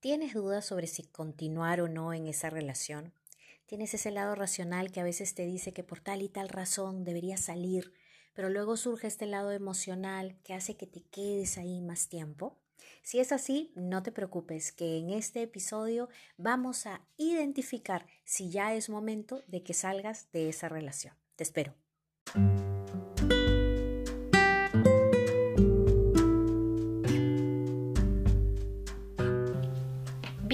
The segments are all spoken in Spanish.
¿Tienes dudas sobre si continuar o no en esa relación? ¿Tienes ese lado racional que a veces te dice que por tal y tal razón deberías salir, pero luego surge este lado emocional que hace que te quedes ahí más tiempo? Si es así, no te preocupes, que en este episodio vamos a identificar si ya es momento de que salgas de esa relación. Te espero.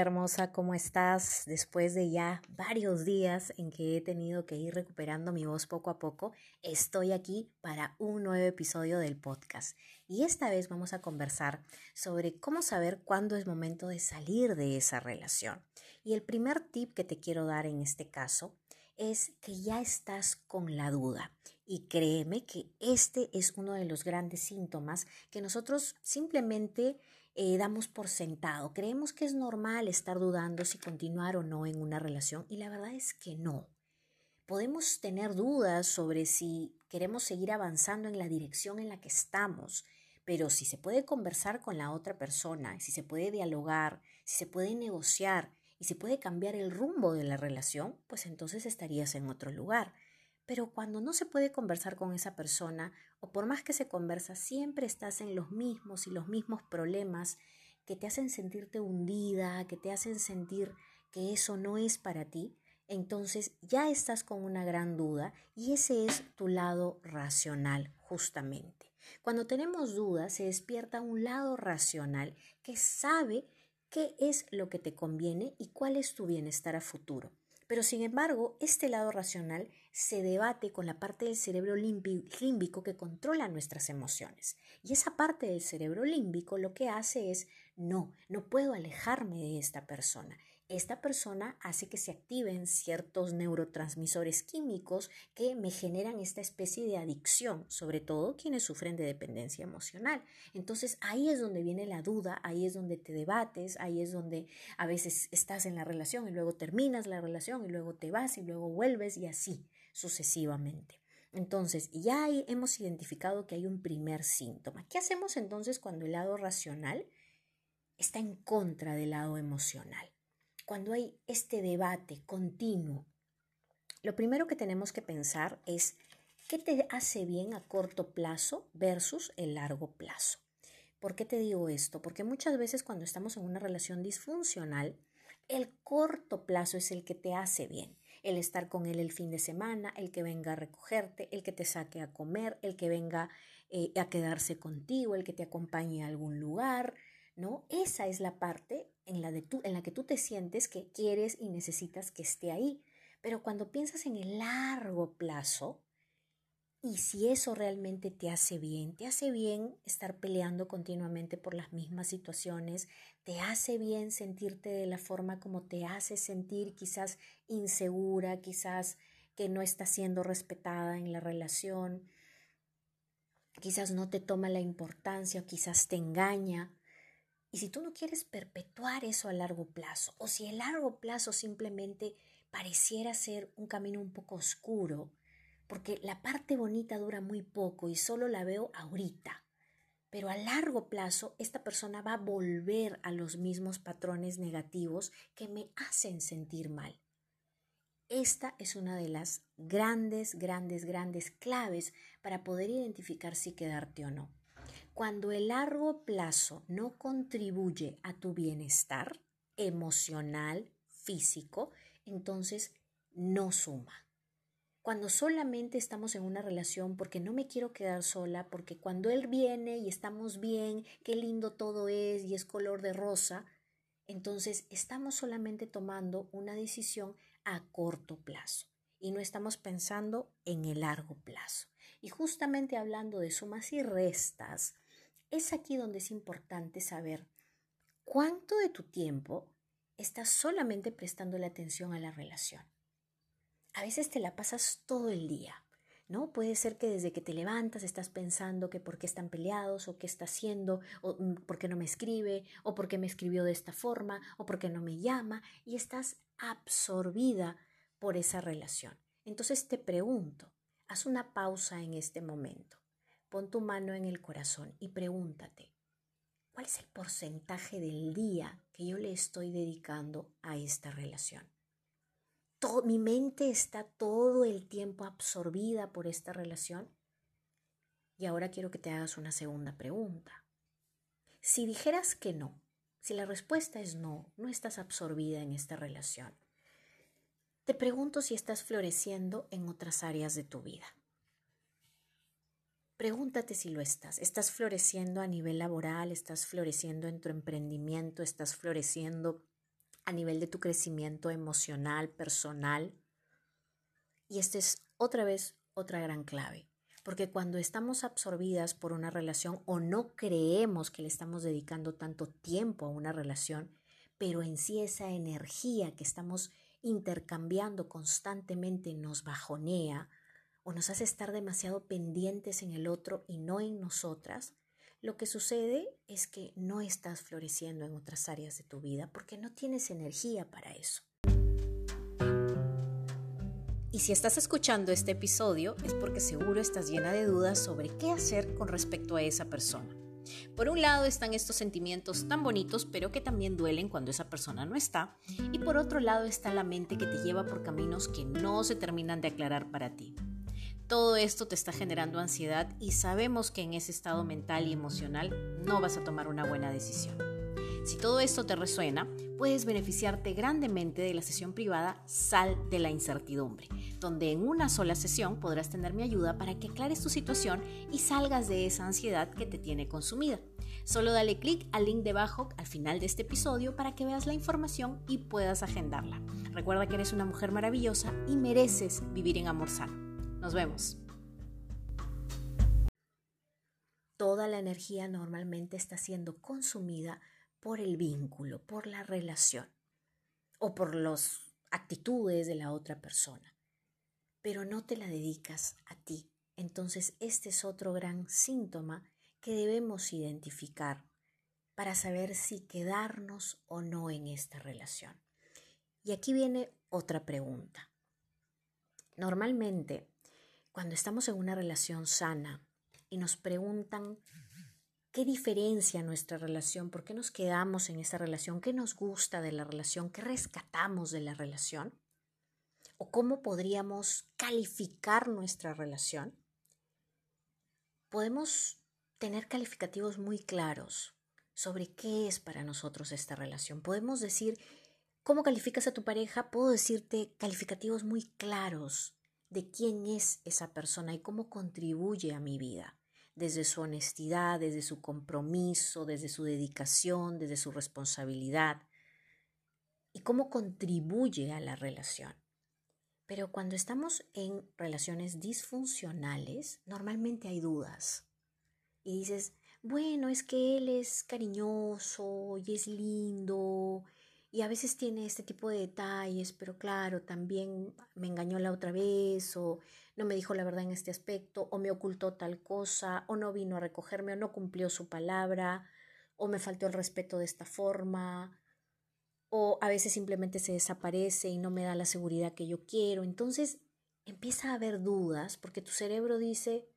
Hermosa, ¿cómo estás? Después de ya varios días en que he tenido que ir recuperando mi voz poco a poco, estoy aquí para un nuevo episodio del podcast. Y esta vez vamos a conversar sobre cómo saber cuándo es momento de salir de esa relación. Y el primer tip que te quiero dar en este caso es que ya estás con la duda. Y créeme que este es uno de los grandes síntomas que nosotros simplemente eh, damos por sentado. Creemos que es normal estar dudando si continuar o no en una relación y la verdad es que no. Podemos tener dudas sobre si queremos seguir avanzando en la dirección en la que estamos, pero si se puede conversar con la otra persona, si se puede dialogar, si se puede negociar y si puede cambiar el rumbo de la relación, pues entonces estarías en otro lugar. Pero cuando no se puede conversar con esa persona, o por más que se conversa, siempre estás en los mismos y los mismos problemas que te hacen sentirte hundida, que te hacen sentir que eso no es para ti, entonces ya estás con una gran duda y ese es tu lado racional justamente. Cuando tenemos dudas se despierta un lado racional que sabe qué es lo que te conviene y cuál es tu bienestar a futuro. Pero sin embargo, este lado racional se debate con la parte del cerebro límbico que controla nuestras emociones. Y esa parte del cerebro límbico lo que hace es, no, no puedo alejarme de esta persona esta persona hace que se activen ciertos neurotransmisores químicos que me generan esta especie de adicción, sobre todo quienes sufren de dependencia emocional. Entonces ahí es donde viene la duda, ahí es donde te debates, ahí es donde a veces estás en la relación y luego terminas la relación y luego te vas y luego vuelves y así sucesivamente. Entonces, ya hemos identificado que hay un primer síntoma. ¿Qué hacemos entonces cuando el lado racional está en contra del lado emocional? cuando hay este debate continuo, lo primero que tenemos que pensar es qué te hace bien a corto plazo versus el largo plazo. ¿Por qué te digo esto? Porque muchas veces cuando estamos en una relación disfuncional, el corto plazo es el que te hace bien. El estar con él el fin de semana, el que venga a recogerte, el que te saque a comer, el que venga eh, a quedarse contigo, el que te acompañe a algún lugar, ¿no? Esa es la parte en la, de en la que tú te sientes que quieres y necesitas que esté ahí. Pero cuando piensas en el largo plazo, y si eso realmente te hace bien, te hace bien estar peleando continuamente por las mismas situaciones, te hace bien sentirte de la forma como te hace sentir, quizás insegura, quizás que no está siendo respetada en la relación, quizás no te toma la importancia o quizás te engaña, y si tú no quieres perpetuar eso a largo plazo, o si el largo plazo simplemente pareciera ser un camino un poco oscuro, porque la parte bonita dura muy poco y solo la veo ahorita, pero a largo plazo esta persona va a volver a los mismos patrones negativos que me hacen sentir mal. Esta es una de las grandes, grandes, grandes claves para poder identificar si quedarte o no. Cuando el largo plazo no contribuye a tu bienestar emocional, físico, entonces no suma. Cuando solamente estamos en una relación porque no me quiero quedar sola, porque cuando él viene y estamos bien, qué lindo todo es y es color de rosa, entonces estamos solamente tomando una decisión a corto plazo y no estamos pensando en el largo plazo. Y justamente hablando de sumas y restas, es aquí donde es importante saber cuánto de tu tiempo estás solamente prestando la atención a la relación a veces te la pasas todo el día, ¿no? Puede ser que desde que te levantas estás pensando que por qué están peleados o qué está haciendo o mm, por qué no me escribe o por qué me escribió de esta forma o por qué no me llama y estás absorbida por esa relación. Entonces te pregunto, haz una pausa en este momento, pon tu mano en el corazón y pregúntate, ¿cuál es el porcentaje del día que yo le estoy dedicando a esta relación? Mi mente está todo el tiempo absorbida por esta relación. Y ahora quiero que te hagas una segunda pregunta. Si dijeras que no, si la respuesta es no, no estás absorbida en esta relación, te pregunto si estás floreciendo en otras áreas de tu vida. Pregúntate si lo estás. ¿Estás floreciendo a nivel laboral? ¿Estás floreciendo en tu emprendimiento? ¿Estás floreciendo a nivel de tu crecimiento emocional, personal. Y esta es otra vez otra gran clave, porque cuando estamos absorbidas por una relación o no creemos que le estamos dedicando tanto tiempo a una relación, pero en sí esa energía que estamos intercambiando constantemente nos bajonea o nos hace estar demasiado pendientes en el otro y no en nosotras, lo que sucede es que no estás floreciendo en otras áreas de tu vida porque no tienes energía para eso. Y si estás escuchando este episodio es porque seguro estás llena de dudas sobre qué hacer con respecto a esa persona. Por un lado están estos sentimientos tan bonitos pero que también duelen cuando esa persona no está. Y por otro lado está la mente que te lleva por caminos que no se terminan de aclarar para ti. Todo esto te está generando ansiedad y sabemos que en ese estado mental y emocional no vas a tomar una buena decisión. Si todo esto te resuena, puedes beneficiarte grandemente de la sesión privada Sal de la Incertidumbre, donde en una sola sesión podrás tener mi ayuda para que aclares tu situación y salgas de esa ansiedad que te tiene consumida. Solo dale clic al link debajo al final de este episodio para que veas la información y puedas agendarla. Recuerda que eres una mujer maravillosa y mereces vivir en amor sano. Nos vemos. Toda la energía normalmente está siendo consumida por el vínculo, por la relación o por las actitudes de la otra persona, pero no te la dedicas a ti. Entonces este es otro gran síntoma que debemos identificar para saber si quedarnos o no en esta relación. Y aquí viene otra pregunta. Normalmente cuando estamos en una relación sana y nos preguntan qué diferencia nuestra relación, por qué nos quedamos en esa relación, qué nos gusta de la relación, qué rescatamos de la relación, o cómo podríamos calificar nuestra relación, podemos tener calificativos muy claros sobre qué es para nosotros esta relación. Podemos decir, ¿cómo calificas a tu pareja? Puedo decirte calificativos muy claros de quién es esa persona y cómo contribuye a mi vida, desde su honestidad, desde su compromiso, desde su dedicación, desde su responsabilidad, y cómo contribuye a la relación. Pero cuando estamos en relaciones disfuncionales, normalmente hay dudas. Y dices, bueno, es que él es cariñoso y es lindo y a veces tiene este tipo de detalles, pero claro, también me engañó la otra vez o no me dijo la verdad en este aspecto o me ocultó tal cosa o no vino a recogerme o no cumplió su palabra o me faltó el respeto de esta forma o a veces simplemente se desaparece y no me da la seguridad que yo quiero. Entonces empieza a haber dudas porque tu cerebro dice,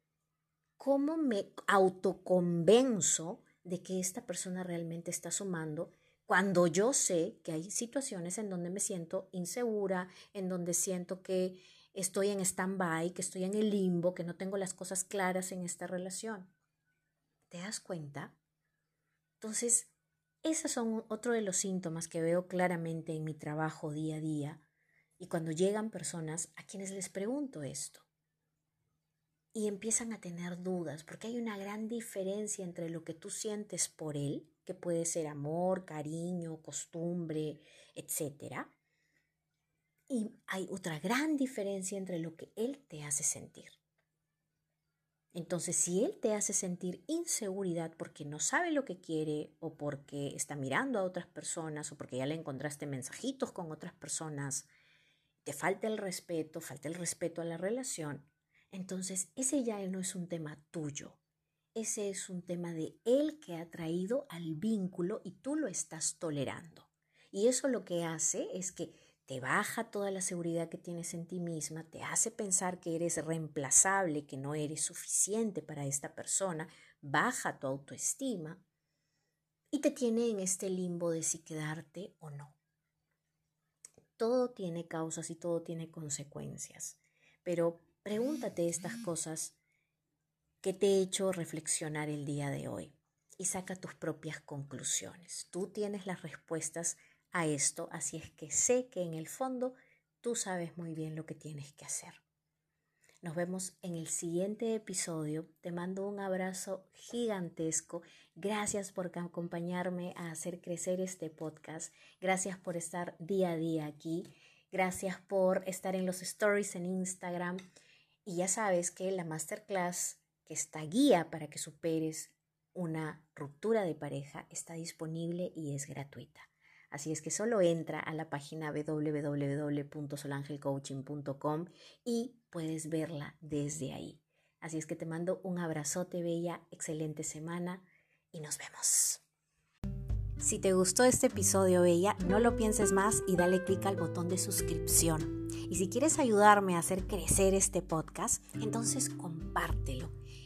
¿cómo me autoconvenzo de que esta persona realmente está sumando? Cuando yo sé que hay situaciones en donde me siento insegura, en donde siento que estoy en stand-by, que estoy en el limbo, que no tengo las cosas claras en esta relación. ¿Te das cuenta? Entonces, esos son otro de los síntomas que veo claramente en mi trabajo día a día Y cuando llegan personas a quienes les pregunto esto, y empiezan a tener dudas, porque hay una gran diferencia entre lo que tú sientes por él, que puede ser amor, cariño, costumbre, etc. Y hay otra gran diferencia entre lo que él te hace sentir. Entonces, si él te hace sentir inseguridad porque no sabe lo que quiere o porque está mirando a otras personas o porque ya le encontraste mensajitos con otras personas, te falta el respeto, falta el respeto a la relación, entonces ese ya no es un tema tuyo. Ese es un tema de él que ha traído al vínculo y tú lo estás tolerando. Y eso lo que hace es que te baja toda la seguridad que tienes en ti misma, te hace pensar que eres reemplazable, que no eres suficiente para esta persona, baja tu autoestima y te tiene en este limbo de si quedarte o no. Todo tiene causas y todo tiene consecuencias, pero pregúntate estas cosas que te he hecho reflexionar el día de hoy y saca tus propias conclusiones. Tú tienes las respuestas a esto, así es que sé que en el fondo tú sabes muy bien lo que tienes que hacer. Nos vemos en el siguiente episodio. Te mando un abrazo gigantesco. Gracias por acompañarme a hacer crecer este podcast. Gracias por estar día a día aquí. Gracias por estar en los stories en Instagram. Y ya sabes que la masterclass, que está guía para que superes una ruptura de pareja, está disponible y es gratuita. Así es que solo entra a la página www.solangelcoaching.com y puedes verla desde ahí. Así es que te mando un abrazote bella, excelente semana y nos vemos. Si te gustó este episodio bella, no lo pienses más y dale clic al botón de suscripción. Y si quieres ayudarme a hacer crecer este podcast, entonces compártelo